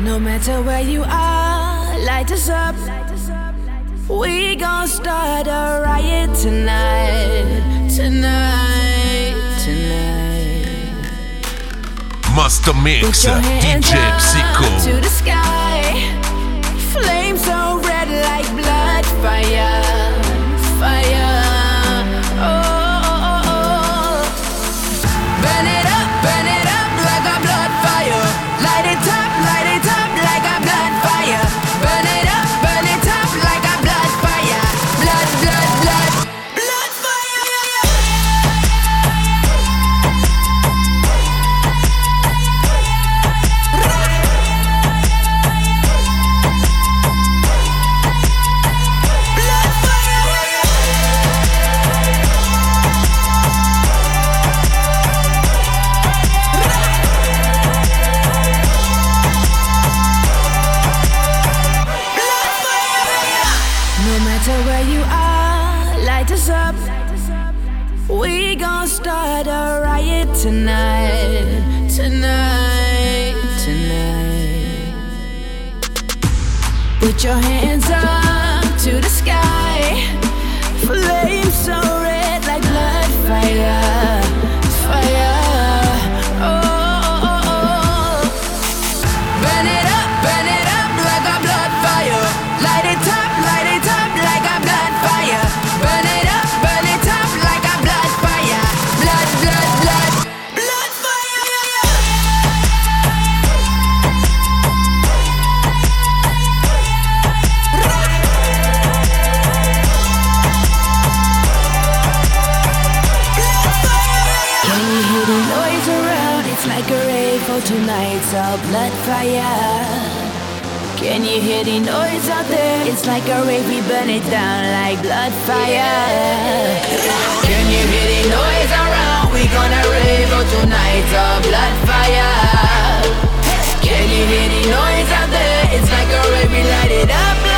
No matter where you are, light us up. We gon' start a riot tonight, tonight, tonight. Master Mix, DJ Psycho. To the sky, flames so red like blood fire, your hands tonight's a blood fire. Can you hear the noise out there? It's like a rave, we burn it down like blood fire. Can you hear the noise around? We gonna rave for tonight's a blood fire. Can you hear the noise out there? It's like a rave, we light it up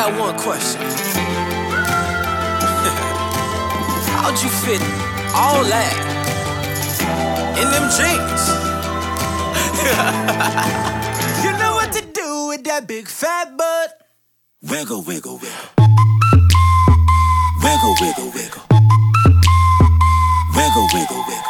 got one question. How'd you fit all that in them jeans? you know what to do with that big fat butt. Wiggle, wiggle, wiggle. Wiggle, wiggle, wiggle. Wiggle, wiggle, wiggle.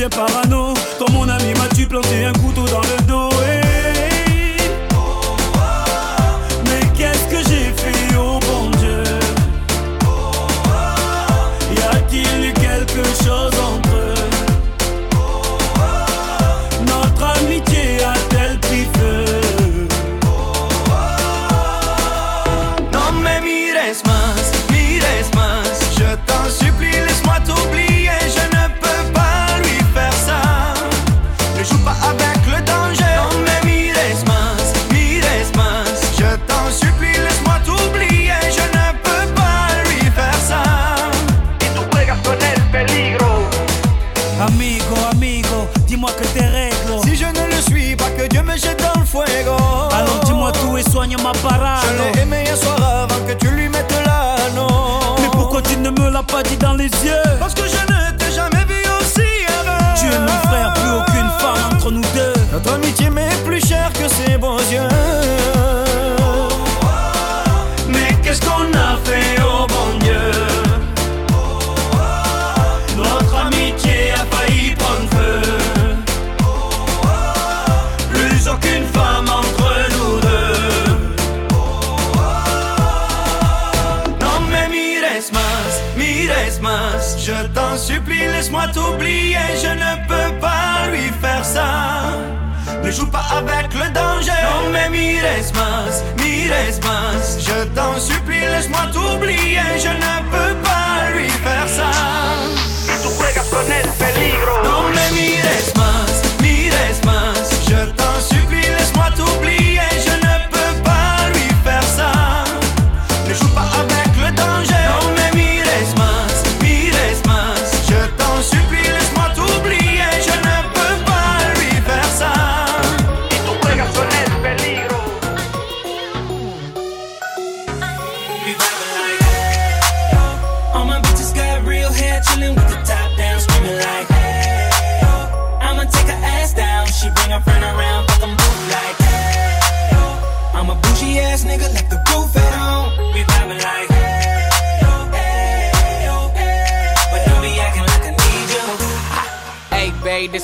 bien parano. laisse-moi t'oublier, je ne peux pas lui faire ça. Ne joue pas avec le danger. Non mais mires más, mires más. Je t'en supplie, laisse-moi t'oublier, je ne peux pas lui faire ça. Tu juegas con el peligro. Non mais mires más, mires más. Je t'en supplie, laisse-moi t'oublier, je ne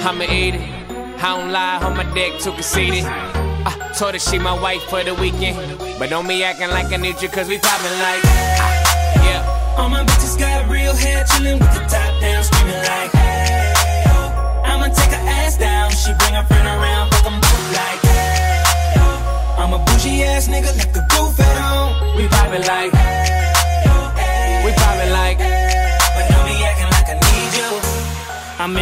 I'ma eat it. I don't lie on my dick, too conceited. I told her she my wife for the weekend. But don't be acting like I need you, cause we poppin' like. Ah, yeah. All my bitches got real hair, chillin' with the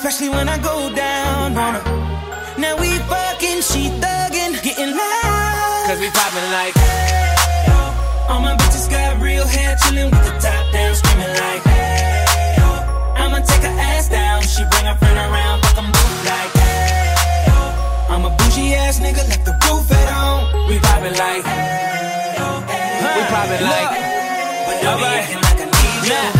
Especially when I go down on her. Now we fucking, she thuggin', getting loud. Cause we poppin' like. All my bitches got real hair, chillin' with the top down, screaming like, hey, oh. I'ma take her ass down. She bring her friend around, fuck 'em both like, hey, oh. I'm a bougie ass nigga, left the roof at home. We poppin' like. We poppin' like. hey, But don't be acting like I need you.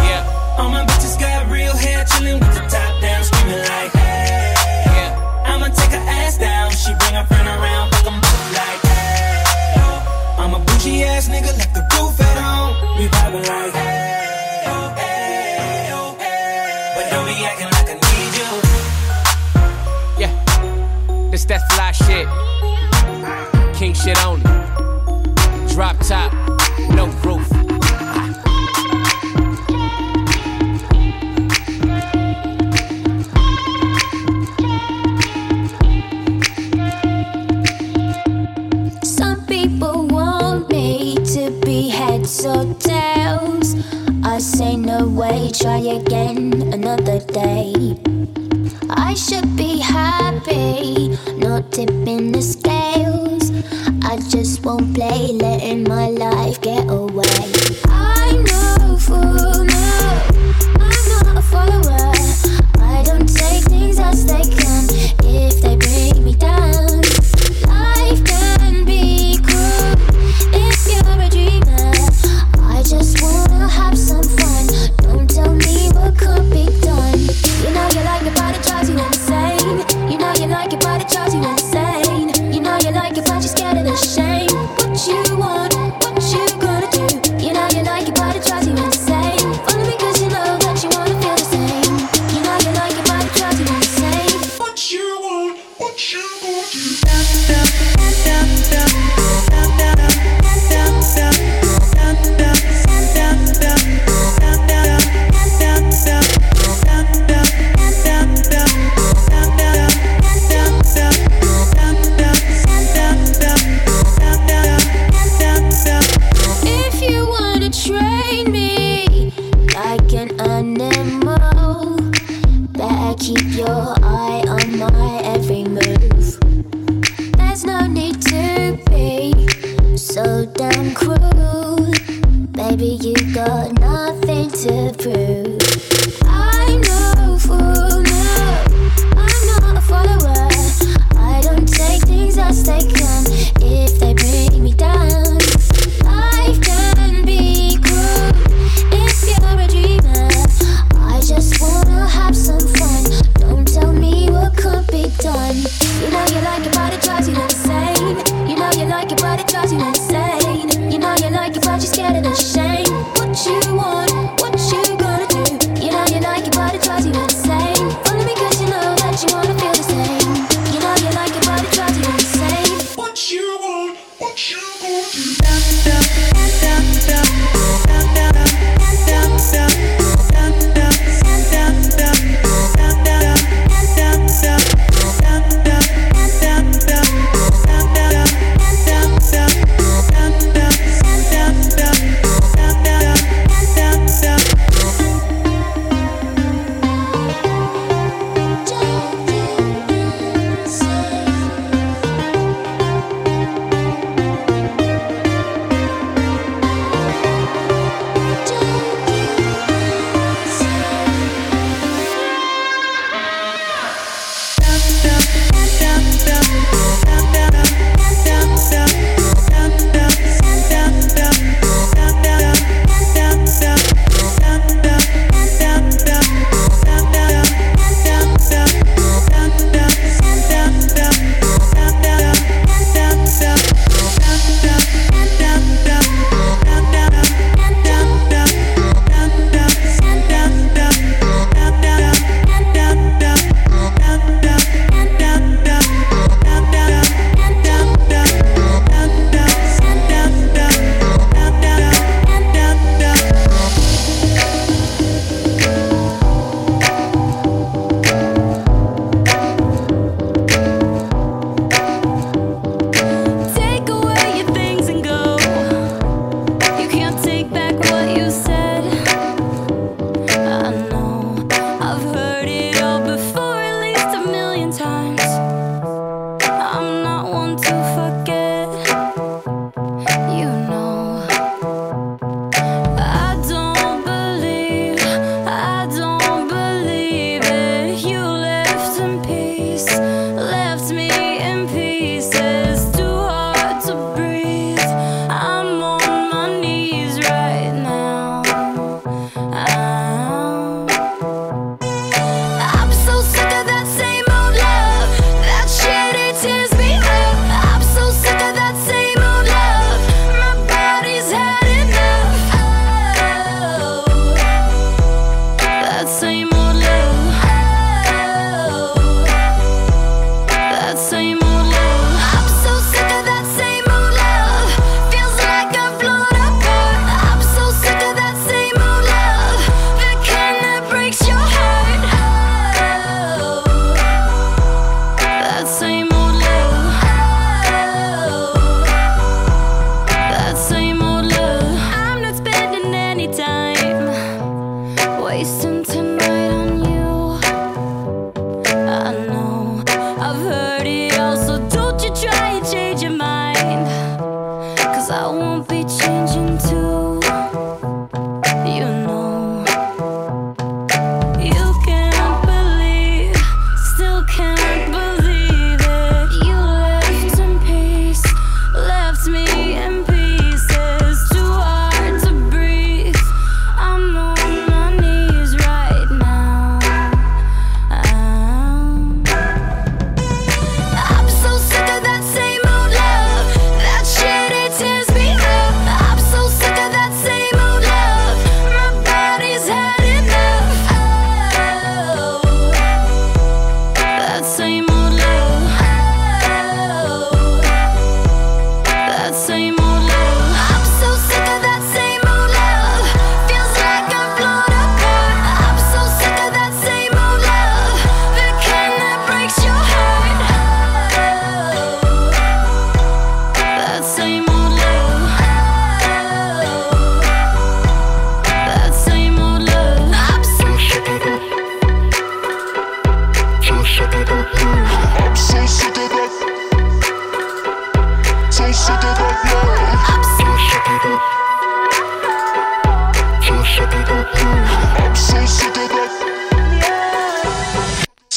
Yeah, all my bitches got real hair, chillin' with the top down, screaming like, hey, yeah. I'ma take her ass down. She bring her friend around, fuck 'em both like, hey, oh. I'm a bougie ass nigga, left the roof at home. We vibing like, hey, oh, hey, oh, hey. But don't be acting like I need you. Yeah, this that fly shit. King shit only. Drop top, try again another day. I should be happy, not tipping the scales. I just won't play, letting my life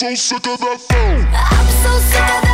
so sick of that phone. I'm so sick of that.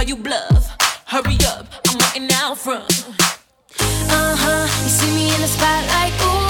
Call you bluff. Hurry up, I'm waiting out front. Uh huh, you see me in the spotlight, ooh,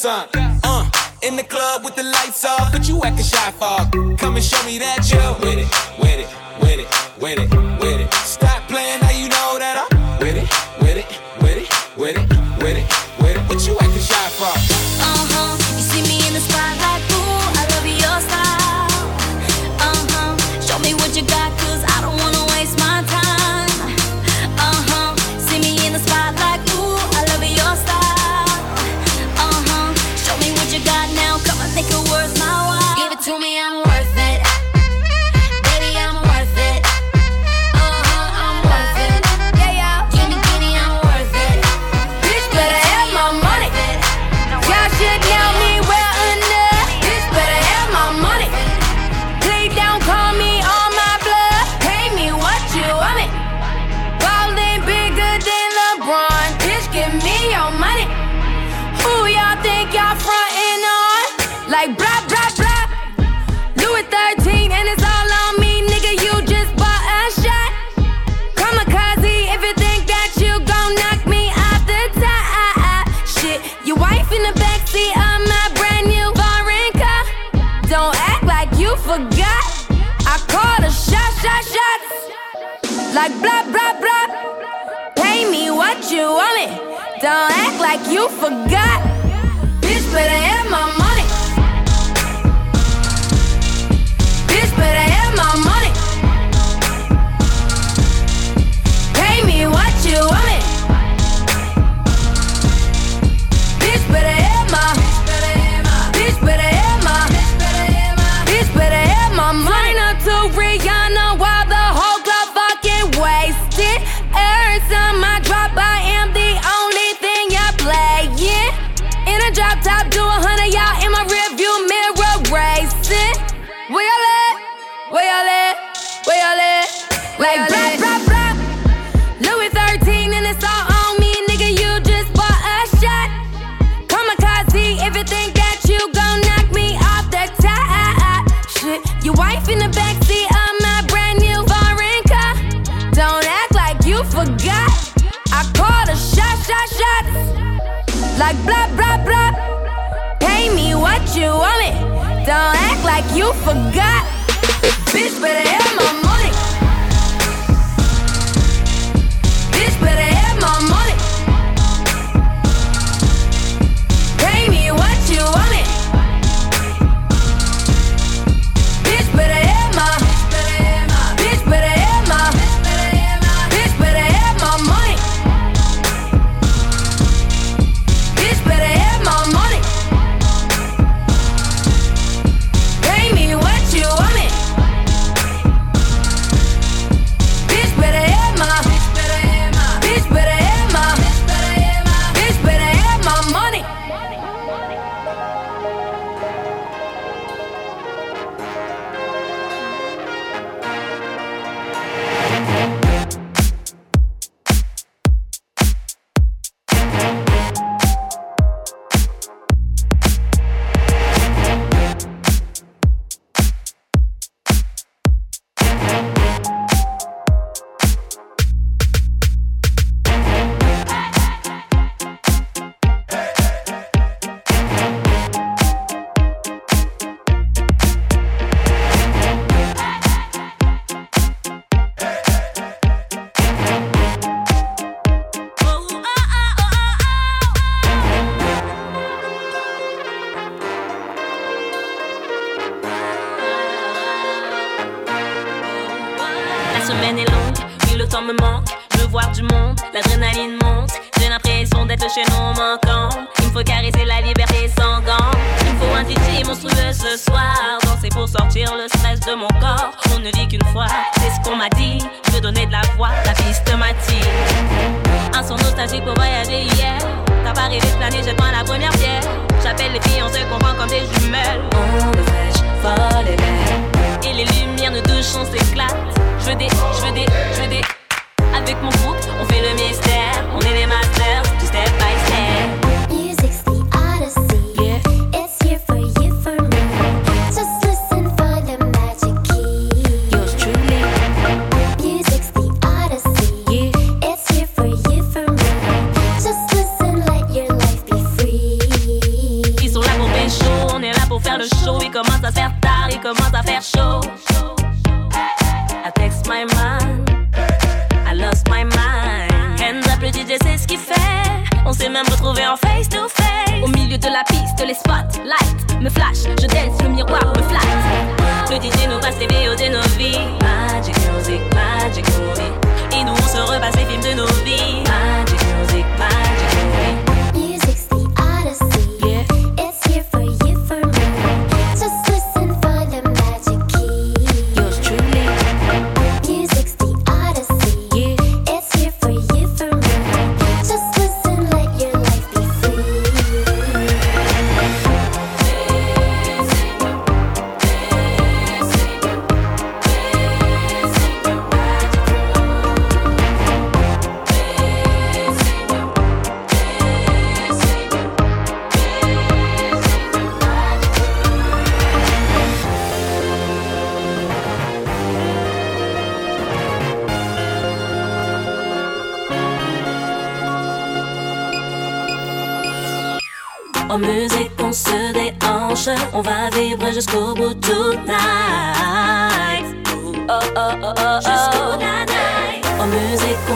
Son. give me your money. Who y'all think y'all frontin' on? Like blah blah blah. Louis 13 and it's all on me, nigga. You just bought a shot. Kamikaze, if you think that you gon' knock me off the top, shit. Your wife in the backseat of my brand new foreign car. Don't act like you forgot. I called a shot, shot, shot. Like blah blah blah you want it? Don't act like you forgot. Bitch, better have my money. Bitch, better have my money. Pay me what you want. Bitch, better have my Don't act like you forgot. Bitch, better hit my money.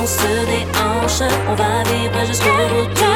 On se déhanche. On va vivre jusqu'au bout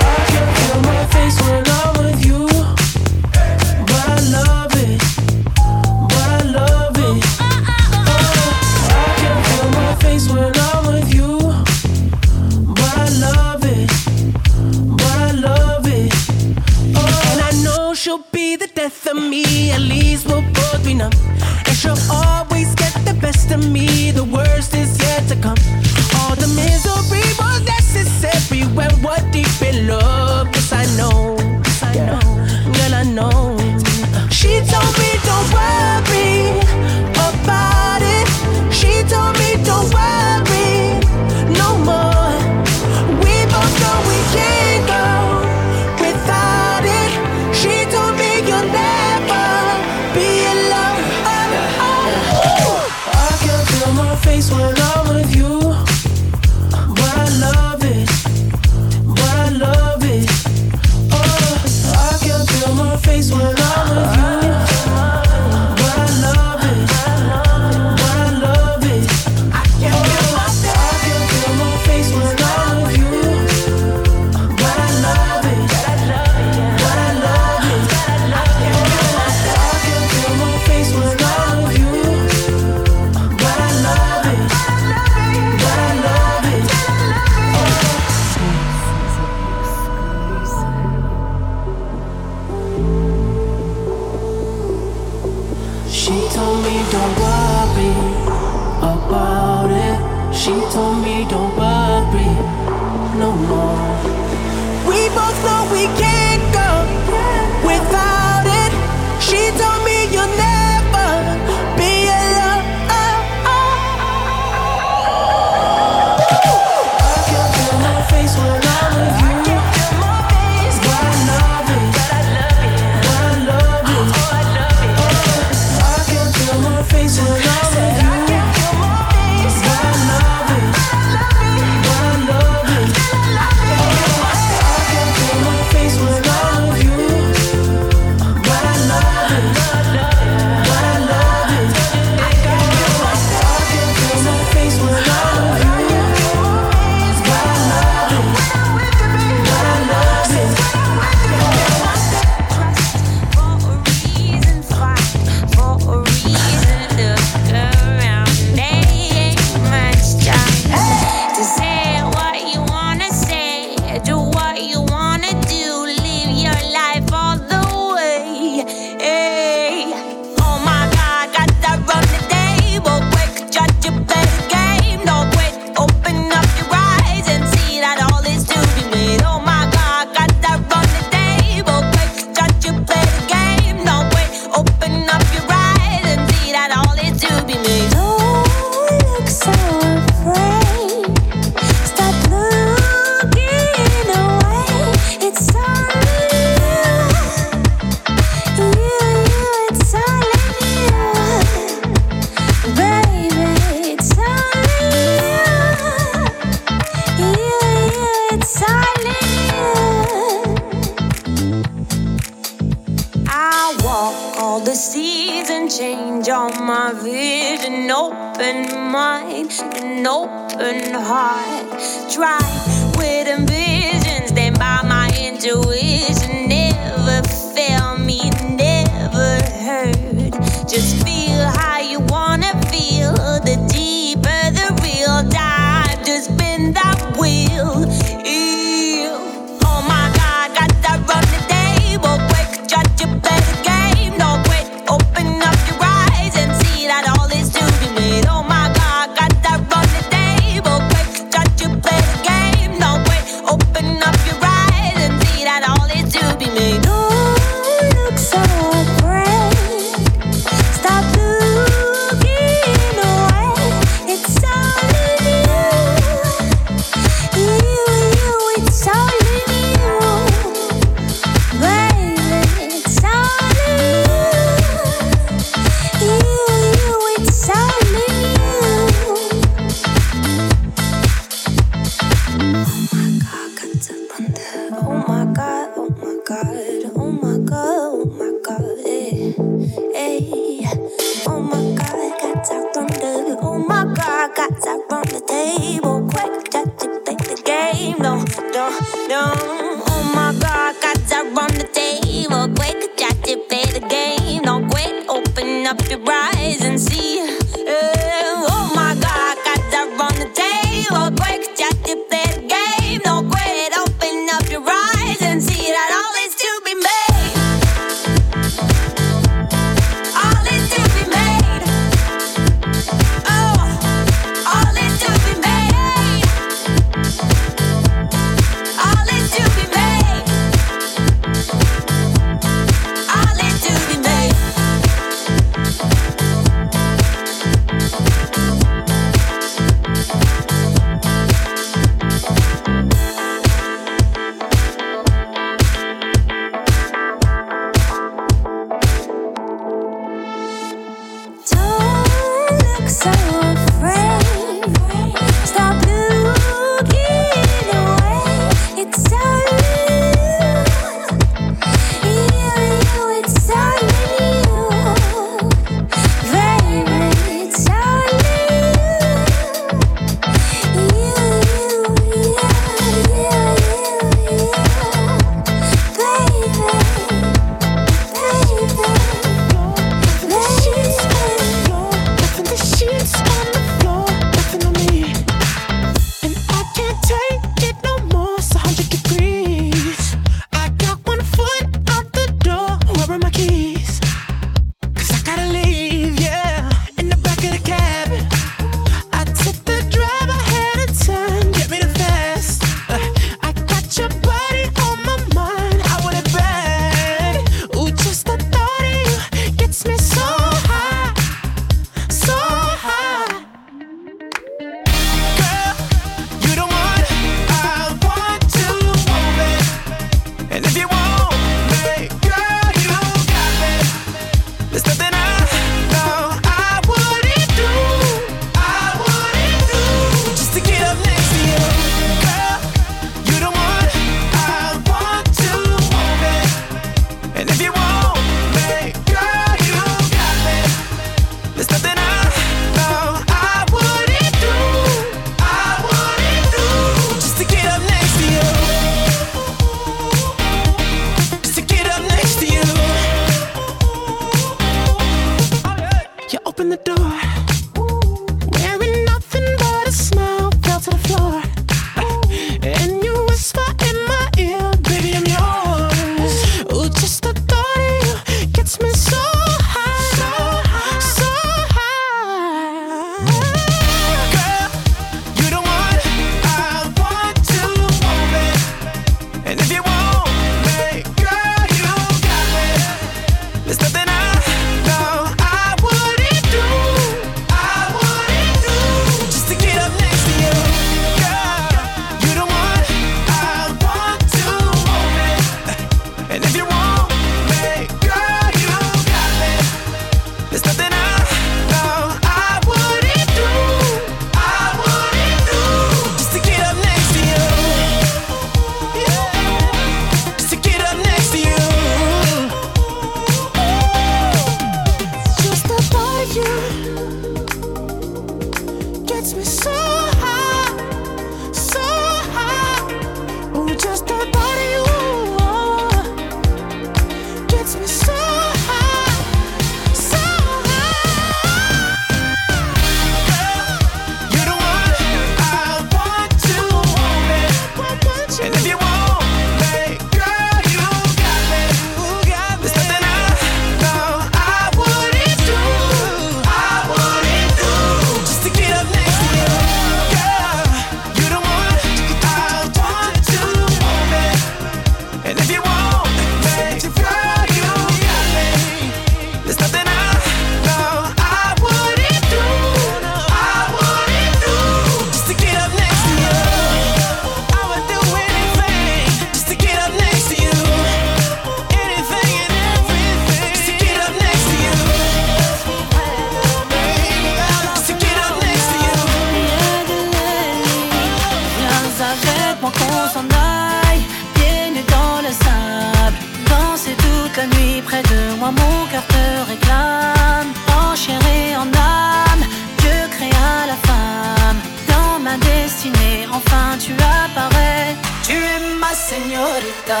cœur te réclame, enchéré en âme, Dieu créa la femme. Dans ma destinée, enfin tu apparais, tu es ma señorita.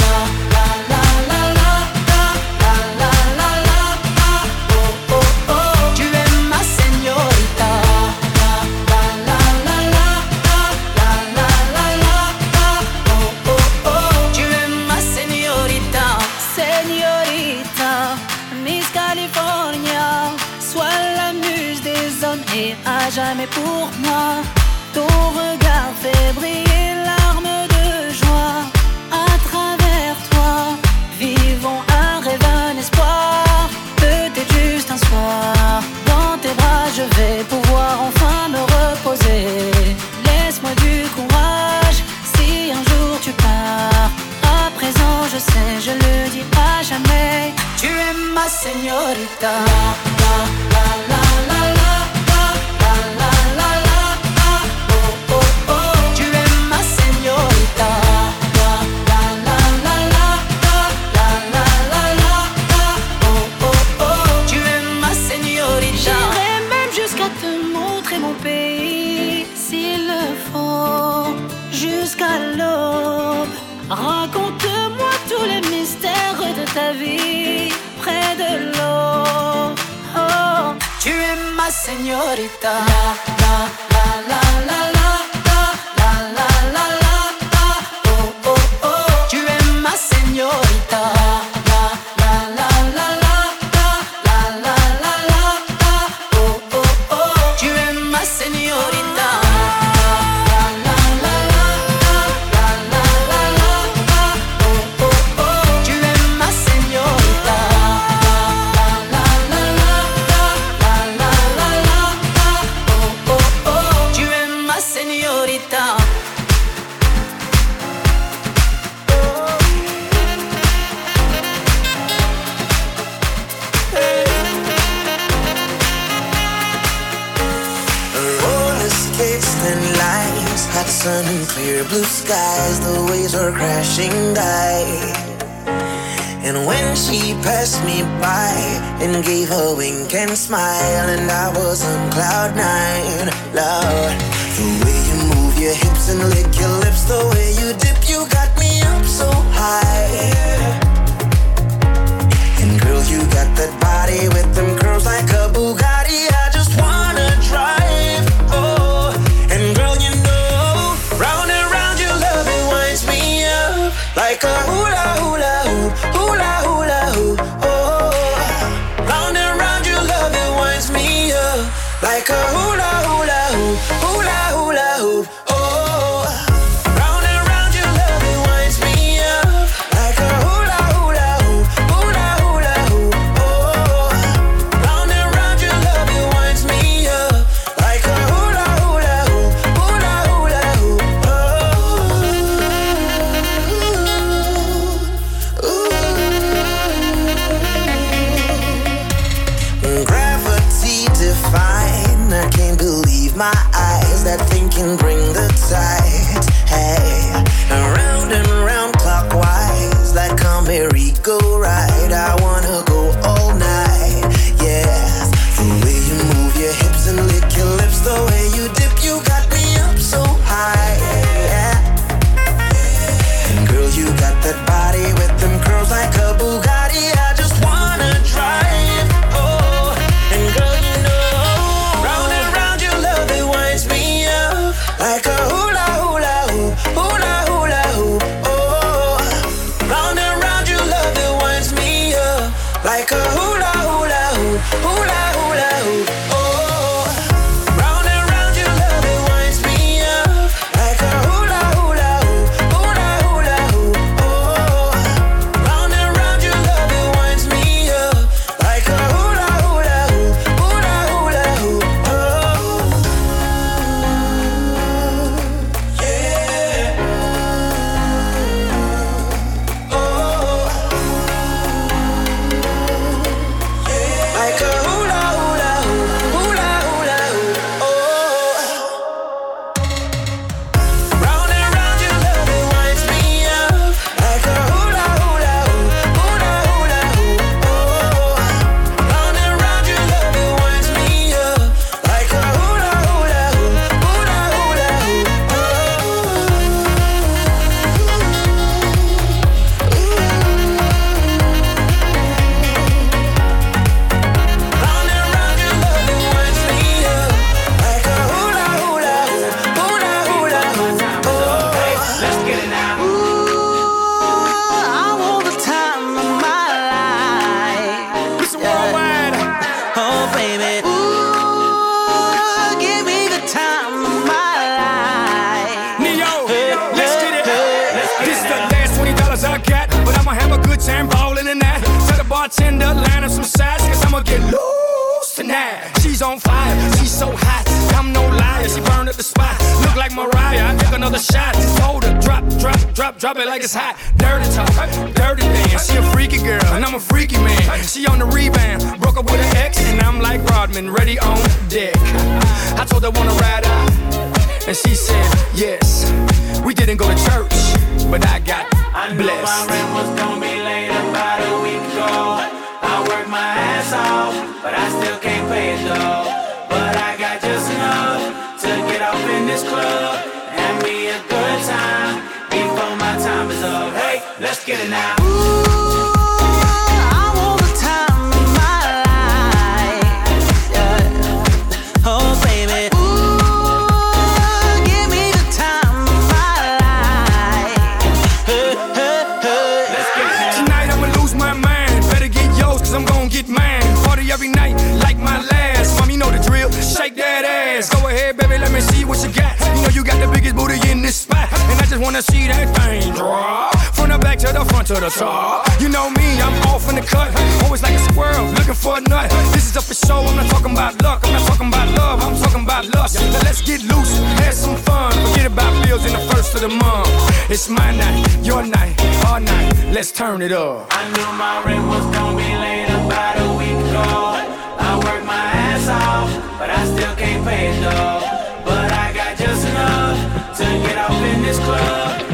La, la. to the mom. It's my night, your night, our night. Let's turn it up. I knew my rent was gonna be late about a week ago. I worked my ass off, but I still can't pay it though. But I got just enough to get off in this club.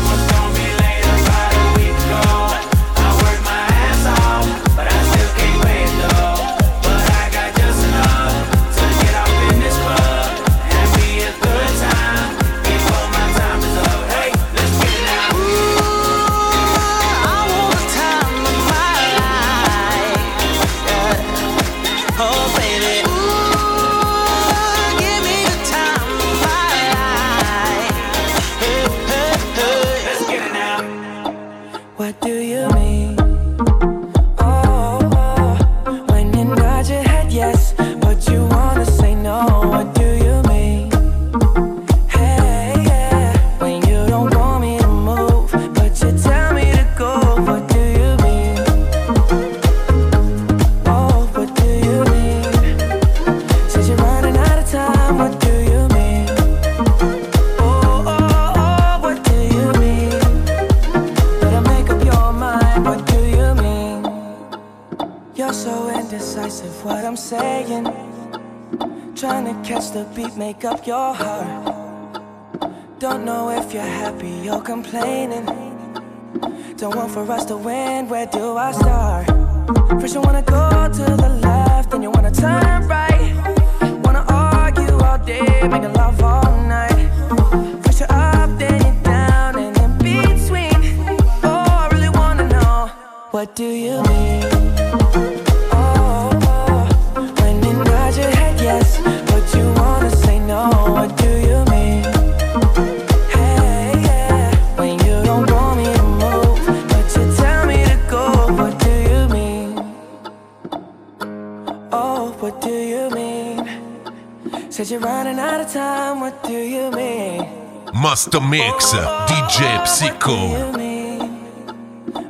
the mix, DJ Psycho.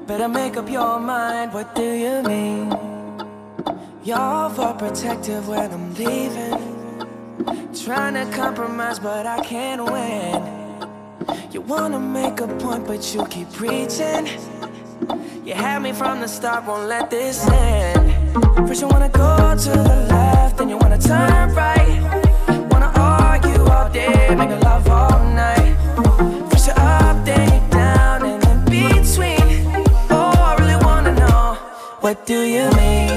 Better make up your mind, what do you mean? Y'all for protective when I'm leaving. Trying to compromise, but I can't win. You wanna make a point, but you keep preaching. You had me from the start, won't let this end. First, you wanna go to the left, then you wanna turn right. Wanna argue all day, make love all do you mean?